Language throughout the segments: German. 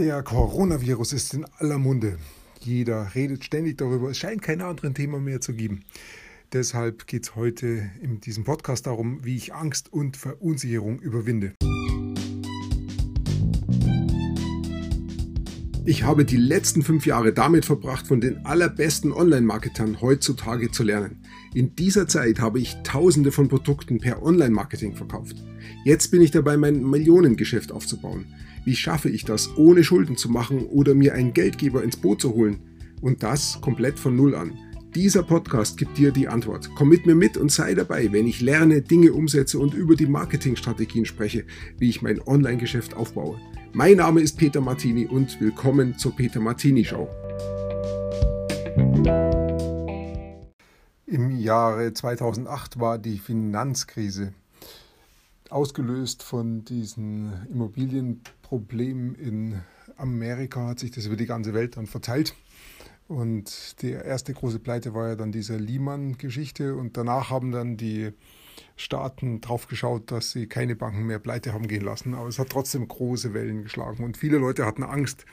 Der Coronavirus ist in aller Munde. Jeder redet ständig darüber. Es scheint kein anderes Thema mehr zu geben. Deshalb geht es heute in diesem Podcast darum, wie ich Angst und Verunsicherung überwinde. Ich habe die letzten fünf Jahre damit verbracht, von den allerbesten Online-Marketern heutzutage zu lernen. In dieser Zeit habe ich tausende von Produkten per Online-Marketing verkauft. Jetzt bin ich dabei, mein Millionengeschäft aufzubauen. Wie schaffe ich das, ohne Schulden zu machen oder mir einen Geldgeber ins Boot zu holen? Und das komplett von Null an. Dieser Podcast gibt dir die Antwort. Komm mit mir mit und sei dabei, wenn ich lerne, Dinge umsetze und über die Marketingstrategien spreche, wie ich mein Online-Geschäft aufbaue. Mein Name ist Peter Martini und willkommen zur Peter Martini Show. Im Jahre 2008 war die Finanzkrise ausgelöst von diesen Immobilienproblemen in Amerika, hat sich das über die ganze Welt dann verteilt. Und die erste große Pleite war ja dann diese Lehman-Geschichte. Und danach haben dann die Staaten drauf geschaut, dass sie keine Banken mehr pleite haben gehen lassen. Aber es hat trotzdem große Wellen geschlagen. Und viele Leute hatten Angst,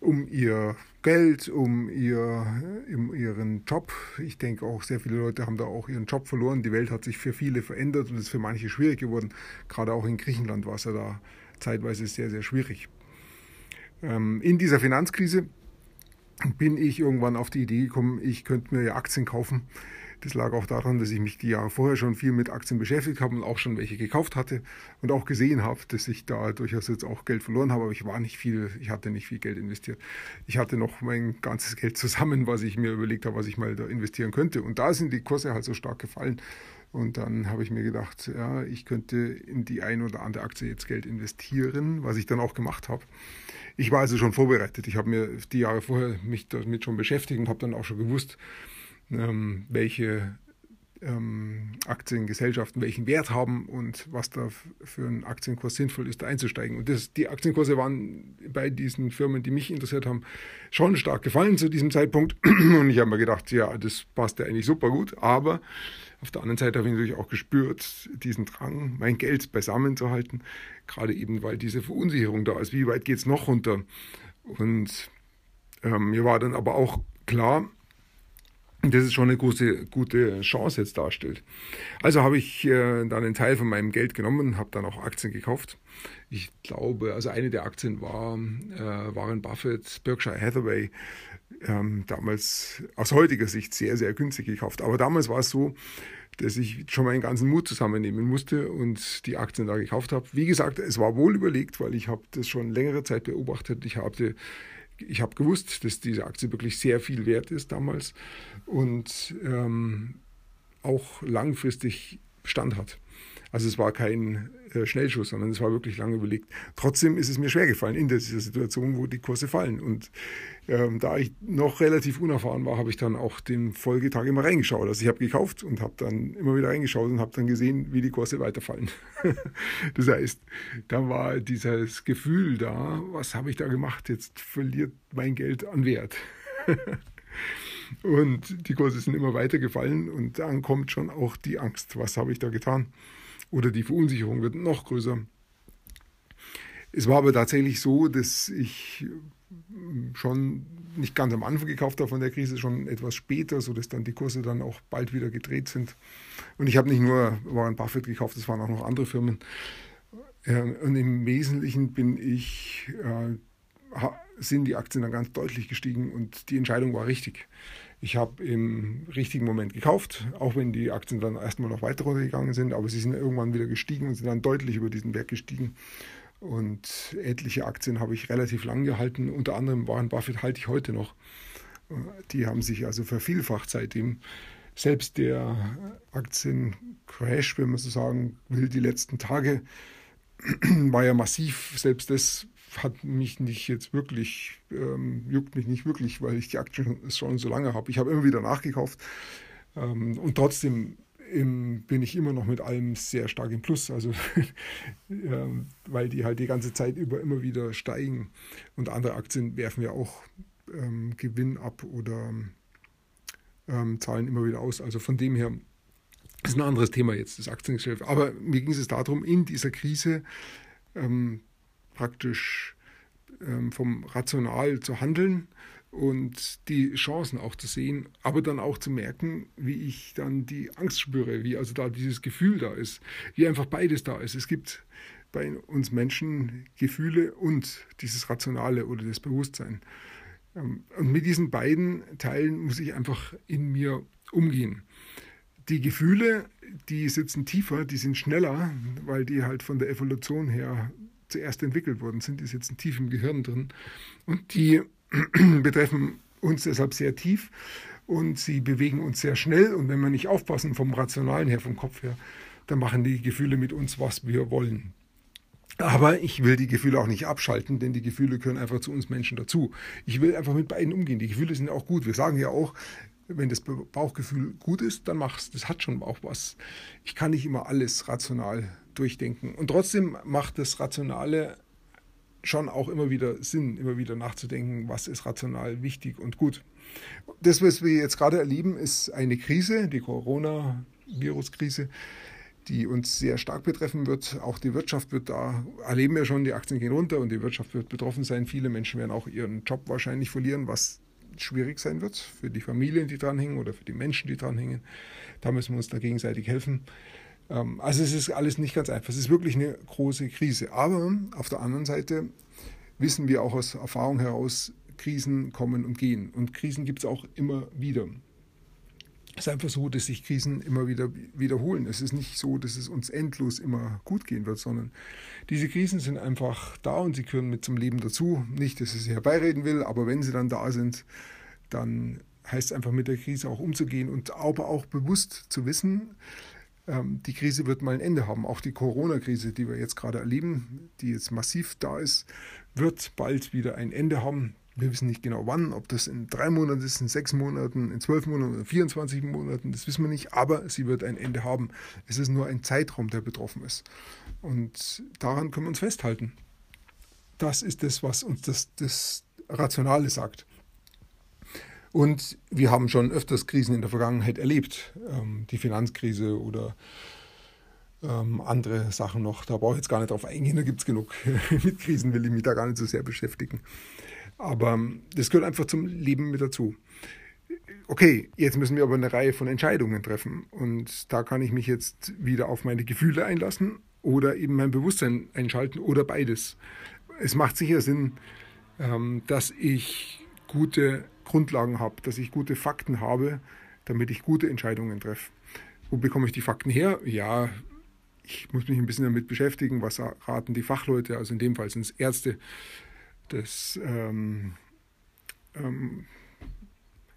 um ihr Geld, um, ihr, um ihren Job. Ich denke auch, sehr viele Leute haben da auch ihren Job verloren. Die Welt hat sich für viele verändert und ist für manche schwierig geworden. Gerade auch in Griechenland war es ja da zeitweise sehr, sehr schwierig. Ähm, in dieser Finanzkrise bin ich irgendwann auf die Idee gekommen, ich könnte mir ja Aktien kaufen das lag auch daran, dass ich mich die Jahre vorher schon viel mit Aktien beschäftigt habe und auch schon welche gekauft hatte und auch gesehen habe, dass ich da durchaus jetzt auch Geld verloren habe, aber ich war nicht viel, ich hatte nicht viel Geld investiert. Ich hatte noch mein ganzes Geld zusammen, was ich mir überlegt habe, was ich mal da investieren könnte. Und da sind die Kurse halt so stark gefallen. Und dann habe ich mir gedacht, ja, ich könnte in die ein oder andere Aktie jetzt Geld investieren, was ich dann auch gemacht habe. Ich war also schon vorbereitet. Ich habe mir die Jahre vorher mich damit schon beschäftigt und habe dann auch schon gewusst, ähm, welche ähm, Aktiengesellschaften welchen Wert haben und was da für einen Aktienkurs sinnvoll ist, da einzusteigen. Und das, die Aktienkurse waren bei diesen Firmen, die mich interessiert haben, schon stark gefallen zu diesem Zeitpunkt. Und ich habe mir gedacht, ja, das passt ja eigentlich super gut. Aber auf der anderen Seite habe ich natürlich auch gespürt, diesen Drang, mein Geld beisammen zu halten, gerade eben, weil diese Verunsicherung da ist. Wie weit geht es noch runter? Und ähm, mir war dann aber auch klar, das ist schon eine große, gute Chance jetzt darstellt. Also habe ich äh, dann einen Teil von meinem Geld genommen, habe dann auch Aktien gekauft. Ich glaube, also eine der Aktien war äh, Warren Buffett, Berkshire Hathaway, ähm, damals aus heutiger Sicht sehr, sehr günstig gekauft. Aber damals war es so, dass ich schon meinen ganzen Mut zusammennehmen musste und die Aktien da gekauft habe. Wie gesagt, es war wohl überlegt, weil ich habe das schon längere Zeit beobachtet. Ich habe ich habe gewusst, dass diese Aktie wirklich sehr viel wert ist damals und ähm, auch langfristig Bestand hat. Also es war kein äh, Schnellschuss, sondern es war wirklich lange überlegt. Trotzdem ist es mir schwer gefallen in dieser Situation, wo die Kurse fallen. Und ähm, da ich noch relativ unerfahren war, habe ich dann auch den Folgetag immer reingeschaut. Also ich habe gekauft und habe dann immer wieder reingeschaut und habe dann gesehen, wie die Kurse weiterfallen. das heißt, da war dieses Gefühl da, was habe ich da gemacht? Jetzt verliert mein Geld an Wert. und die Kurse sind immer weiter gefallen und dann kommt schon auch die Angst, was habe ich da getan? Oder die Verunsicherung wird noch größer. Es war aber tatsächlich so, dass ich schon nicht ganz am Anfang gekauft habe von der Krise, schon etwas später, sodass dann die Kurse dann auch bald wieder gedreht sind. Und ich habe nicht nur Warren Buffett gekauft, es waren auch noch andere Firmen. Und im Wesentlichen bin ich, äh, sind die Aktien dann ganz deutlich gestiegen und die Entscheidung war richtig. Ich habe im richtigen Moment gekauft, auch wenn die Aktien dann erstmal noch weiter runtergegangen sind, aber sie sind irgendwann wieder gestiegen und sind dann deutlich über diesen Wert gestiegen. Und etliche Aktien habe ich relativ lang gehalten, unter anderem Warren Buffett halte ich heute noch. Die haben sich also vervielfacht seitdem. Selbst der Aktiencrash, wenn man so sagen will, die letzten Tage war ja massiv. Selbst das hat mich nicht jetzt wirklich, ähm, juckt mich nicht wirklich, weil ich die Aktien schon so lange habe. Ich habe immer wieder nachgekauft ähm, und trotzdem im, bin ich immer noch mit allem sehr stark im Plus, also ähm, weil die halt die ganze Zeit über immer wieder steigen und andere Aktien werfen ja auch ähm, Gewinn ab oder ähm, zahlen immer wieder aus. Also von dem her ist ein anderes Thema jetzt, das Aktiengeschäft. Aber mir ging es darum, in dieser Krise ähm, praktisch ähm, vom Rational zu handeln und die Chancen auch zu sehen, aber dann auch zu merken, wie ich dann die Angst spüre, wie also da dieses Gefühl da ist, wie einfach beides da ist. Es gibt bei uns Menschen Gefühle und dieses Rationale oder das Bewusstsein. Ähm, und mit diesen beiden Teilen muss ich einfach in mir umgehen. Die Gefühle, die sitzen tiefer, die sind schneller, weil die halt von der Evolution her zuerst entwickelt worden sind. Die sitzen tief im Gehirn drin. Und die betreffen uns deshalb sehr tief und sie bewegen uns sehr schnell. Und wenn wir nicht aufpassen vom Rationalen her, vom Kopf her, dann machen die Gefühle mit uns, was wir wollen. Aber ich will die Gefühle auch nicht abschalten, denn die Gefühle gehören einfach zu uns Menschen dazu. Ich will einfach mit beiden umgehen. Die Gefühle sind auch gut. Wir sagen ja auch, wenn das Bauchgefühl gut ist, dann mach's. Das hat schon auch was. Ich kann nicht immer alles rational durchdenken. Und trotzdem macht das Rationale schon auch immer wieder Sinn, immer wieder nachzudenken, was ist rational wichtig und gut. Das, was wir jetzt gerade erleben, ist eine Krise, die Corona-Virus-Krise, die uns sehr stark betreffen wird. Auch die Wirtschaft wird da, erleben wir schon, die Aktien gehen runter und die Wirtschaft wird betroffen sein. Viele Menschen werden auch ihren Job wahrscheinlich verlieren, was schwierig sein wird für die Familien, die dranhängen oder für die Menschen, die dranhängen. Da müssen wir uns da gegenseitig helfen. Ähm, also es ist alles nicht ganz einfach. Es ist wirklich eine große Krise. Aber auf der anderen Seite wissen wir auch aus Erfahrung heraus, Krisen kommen und gehen. Und Krisen gibt es auch immer wieder. Es ist einfach so, dass sich Krisen immer wieder wiederholen. Es ist nicht so, dass es uns endlos immer gut gehen wird, sondern diese Krisen sind einfach da und sie gehören mit zum Leben dazu. Nicht, dass ich sie herbeireden will, aber wenn sie dann da sind, dann heißt es einfach mit der Krise auch umzugehen und aber auch bewusst zu wissen, ähm, die Krise wird mal ein Ende haben. Auch die Corona-Krise, die wir jetzt gerade erleben, die jetzt massiv da ist, wird bald wieder ein Ende haben. Wir wissen nicht genau wann, ob das in drei Monaten ist, in sechs Monaten, in zwölf Monaten oder 24 Monaten, das wissen wir nicht, aber sie wird ein Ende haben. Es ist nur ein Zeitraum, der betroffen ist. Und daran können wir uns festhalten. Das ist das, was uns das, das Rationale sagt. Und wir haben schon öfters Krisen in der Vergangenheit erlebt. Ähm, die Finanzkrise oder ähm, andere Sachen noch. Da brauche ich jetzt gar nicht drauf eingehen, da gibt es genug. mit Krisen will ich mich da gar nicht so sehr beschäftigen. Aber das gehört einfach zum Leben mit dazu. Okay, jetzt müssen wir aber eine Reihe von Entscheidungen treffen. Und da kann ich mich jetzt wieder auf meine Gefühle einlassen oder eben mein Bewusstsein einschalten oder beides. Es macht sicher Sinn, ähm, dass ich gute Grundlagen habe, dass ich gute Fakten habe, damit ich gute Entscheidungen treffe. Wo bekomme ich die Fakten her? Ja, ich muss mich ein bisschen damit beschäftigen, was raten die Fachleute, also in dem Fall sind es Ärzte, das ähm, ähm,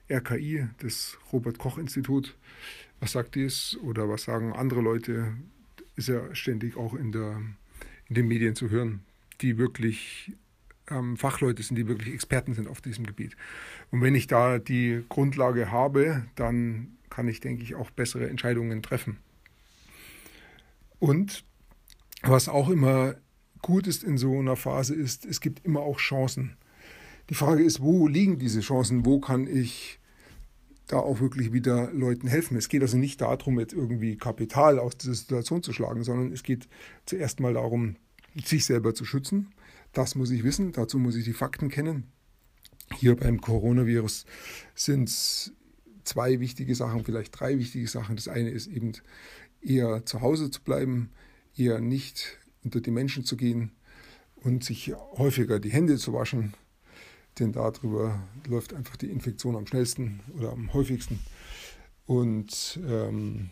RKI, das Robert Koch Institut, was sagt dies oder was sagen andere Leute, ist ja ständig auch in, der, in den Medien zu hören, die wirklich ähm, Fachleute sind, die wirklich Experten sind auf diesem Gebiet. Und wenn ich da die Grundlage habe, dann kann ich, denke ich, auch bessere Entscheidungen treffen. Und was auch immer gut ist in so einer Phase ist, es gibt immer auch Chancen. Die Frage ist, wo liegen diese Chancen? Wo kann ich da auch wirklich wieder Leuten helfen? Es geht also nicht darum, jetzt irgendwie Kapital aus dieser Situation zu schlagen, sondern es geht zuerst mal darum, sich selber zu schützen das muss ich wissen, dazu muss ich die Fakten kennen. Hier beim Coronavirus sind es zwei wichtige Sachen, vielleicht drei wichtige Sachen. Das eine ist eben eher zu Hause zu bleiben, eher nicht unter die Menschen zu gehen und sich häufiger die Hände zu waschen, denn darüber läuft einfach die Infektion am schnellsten oder am häufigsten. Und ähm,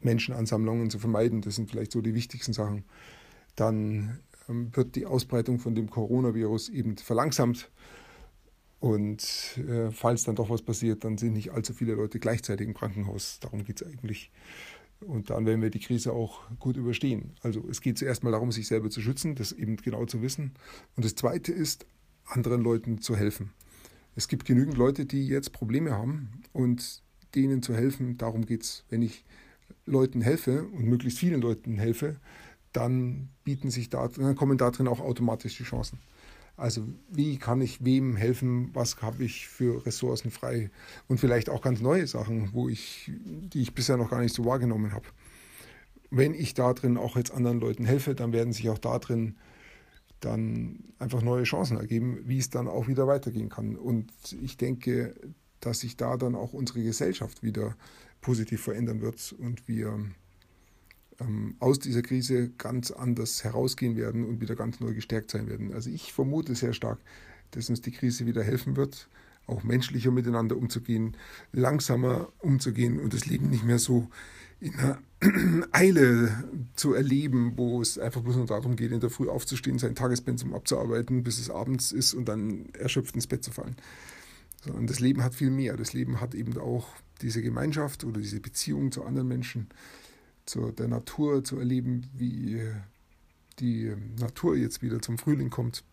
Menschenansammlungen zu vermeiden, das sind vielleicht so die wichtigsten Sachen. Dann ähm, wird die Ausbreitung von dem Coronavirus eben verlangsamt. Und äh, falls dann doch was passiert, dann sind nicht allzu viele Leute gleichzeitig im Krankenhaus. Darum geht es eigentlich. Und dann werden wir die Krise auch gut überstehen. Also es geht zuerst mal darum, sich selber zu schützen, das eben genau zu wissen. Und das Zweite ist, anderen Leuten zu helfen. Es gibt genügend Leute, die jetzt Probleme haben und denen zu helfen, darum geht es. Wenn ich Leuten helfe und möglichst vielen Leuten helfe, dann bieten sich da, dann kommen da drin auch automatisch die Chancen. Also wie kann ich wem helfen, was habe ich für Ressourcen frei und vielleicht auch ganz neue Sachen, wo ich, die ich bisher noch gar nicht so wahrgenommen habe. Wenn ich da drin auch jetzt anderen Leuten helfe, dann werden sich auch da drin dann einfach neue Chancen ergeben, wie es dann auch wieder weitergehen kann. Und ich denke, dass sich da dann auch unsere Gesellschaft wieder positiv verändern wird und wir ähm, aus dieser Krise ganz anders herausgehen werden und wieder ganz neu gestärkt sein werden. Also ich vermute sehr stark, dass uns die Krise wieder helfen wird, auch menschlicher miteinander umzugehen, langsamer umzugehen und das Leben nicht mehr so in einer Eile zu erleben, wo es einfach bloß nur darum geht, in der Früh aufzustehen, sein Tagespensum abzuarbeiten, bis es abends ist und dann erschöpft ins Bett zu fallen. Sondern das Leben hat viel mehr. Das Leben hat eben auch diese Gemeinschaft oder diese Beziehung zu anderen Menschen, zu der Natur zu erleben, wie die Natur jetzt wieder zum Frühling kommt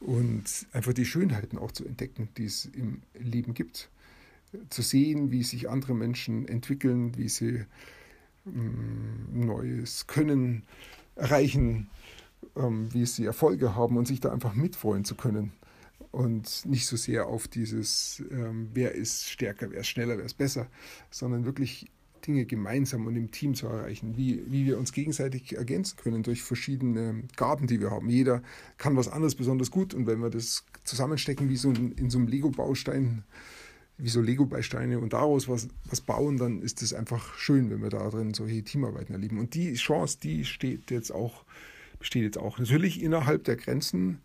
und einfach die Schönheiten auch zu entdecken, die es im Leben gibt. Zu sehen, wie sich andere Menschen entwickeln, wie sie mm, neues Können erreichen, ähm, wie sie Erfolge haben und sich da einfach mitfreuen zu können. Und nicht so sehr auf dieses, ähm, wer ist stärker, wer ist schneller, wer ist besser, sondern wirklich Dinge gemeinsam und im Team zu erreichen, wie, wie wir uns gegenseitig ergänzen können durch verschiedene Gaben, die wir haben. Jeder kann was anderes besonders gut und wenn wir das zusammenstecken wie so in, in so einem Lego-Baustein, wie so Lego-Bausteine und daraus was, was bauen, dann ist es einfach schön, wenn wir da drin solche Teamarbeiten erleben. Und die Chance, die steht jetzt auch, besteht jetzt auch. Natürlich innerhalb der Grenzen,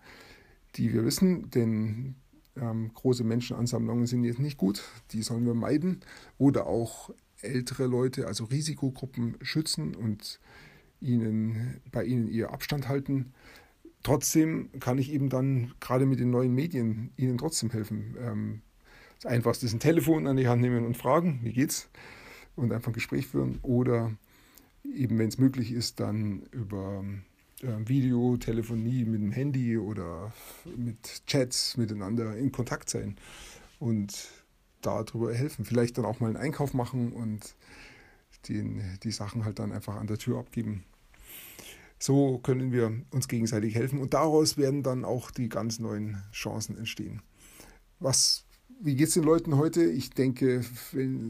die wir wissen, denn ähm, große Menschenansammlungen sind jetzt nicht gut, die sollen wir meiden. Oder auch ältere Leute, also Risikogruppen schützen und ihnen, bei ihnen ihr Abstand halten. Trotzdem kann ich eben dann gerade mit den neuen Medien ihnen trotzdem helfen. Ähm, das Einfachste ist ein Telefon an die Hand nehmen und fragen, wie geht's? Und einfach ein Gespräch führen. Oder eben, wenn es möglich ist, dann über äh, Videotelefonie mit dem Handy oder mit Chats miteinander in Kontakt sein. Und darüber helfen. Vielleicht dann auch mal einen Einkauf machen und den, die Sachen halt dann einfach an der Tür abgeben. So können wir uns gegenseitig helfen und daraus werden dann auch die ganz neuen Chancen entstehen. Was, wie geht es den Leuten heute? Ich denke,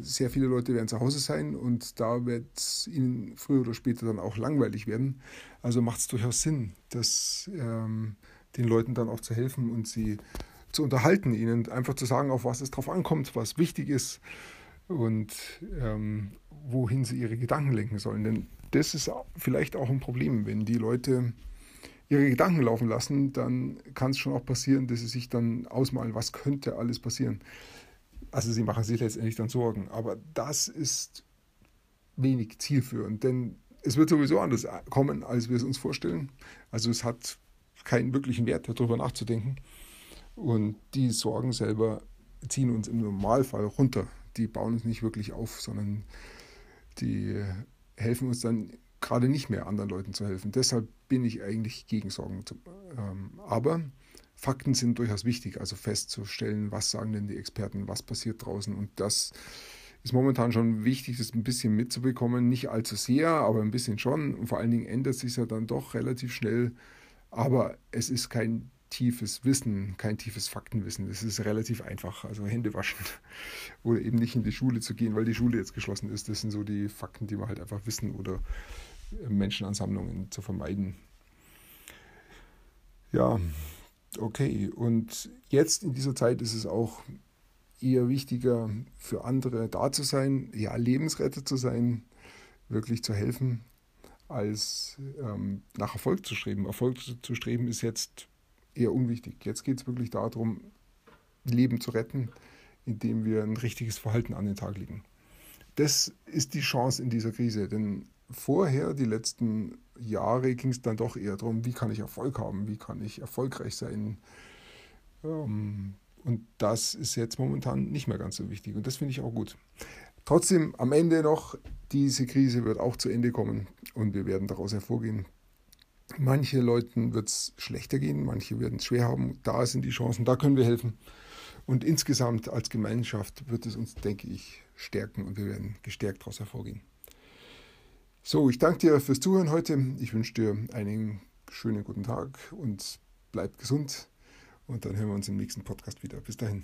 sehr viele Leute werden zu Hause sein und da wird es ihnen früher oder später dann auch langweilig werden. Also macht es durchaus Sinn, dass ähm, den Leuten dann auch zu helfen und sie zu unterhalten, ihnen einfach zu sagen, auf was es drauf ankommt, was wichtig ist und ähm, wohin sie ihre Gedanken lenken sollen. Denn das ist vielleicht auch ein Problem, wenn die Leute ihre Gedanken laufen lassen, dann kann es schon auch passieren, dass sie sich dann ausmalen, was könnte alles passieren. Also sie machen sich letztendlich dann Sorgen. Aber das ist wenig zielführend, denn es wird sowieso anders kommen, als wir es uns vorstellen. Also es hat keinen wirklichen Wert, darüber nachzudenken. Und die Sorgen selber ziehen uns im Normalfall runter. Die bauen uns nicht wirklich auf, sondern die helfen uns dann gerade nicht mehr, anderen Leuten zu helfen. Deshalb bin ich eigentlich gegen Sorgen. Ähm, aber Fakten sind durchaus wichtig, also festzustellen, was sagen denn die Experten, was passiert draußen. Und das ist momentan schon wichtig, das ein bisschen mitzubekommen. Nicht allzu sehr, aber ein bisschen schon. Und vor allen Dingen ändert sich ja dann doch relativ schnell. Aber es ist kein tiefes Wissen, kein tiefes Faktenwissen. Das ist relativ einfach. Also Hände waschen oder eben nicht in die Schule zu gehen, weil die Schule jetzt geschlossen ist. Das sind so die Fakten, die wir halt einfach wissen oder äh, Menschenansammlungen zu vermeiden. Ja, okay. Und jetzt in dieser Zeit ist es auch eher wichtiger für andere da zu sein, ja, Lebensretter zu sein, wirklich zu helfen, als ähm, nach Erfolg zu streben. Erfolg zu streben ist jetzt eher unwichtig. Jetzt geht es wirklich darum, Leben zu retten, indem wir ein richtiges Verhalten an den Tag legen. Das ist die Chance in dieser Krise, denn vorher, die letzten Jahre, ging es dann doch eher darum, wie kann ich Erfolg haben, wie kann ich erfolgreich sein. Ähm, und das ist jetzt momentan nicht mehr ganz so wichtig und das finde ich auch gut. Trotzdem, am Ende noch, diese Krise wird auch zu Ende kommen und wir werden daraus hervorgehen. Manche Leuten wird es schlechter gehen, manche werden es schwer haben. Da sind die Chancen, da können wir helfen. Und insgesamt als Gemeinschaft wird es uns, denke ich, stärken und wir werden gestärkt daraus hervorgehen. So, ich danke dir fürs Zuhören heute. Ich wünsche dir einen schönen guten Tag und bleib gesund. Und dann hören wir uns im nächsten Podcast wieder. Bis dahin.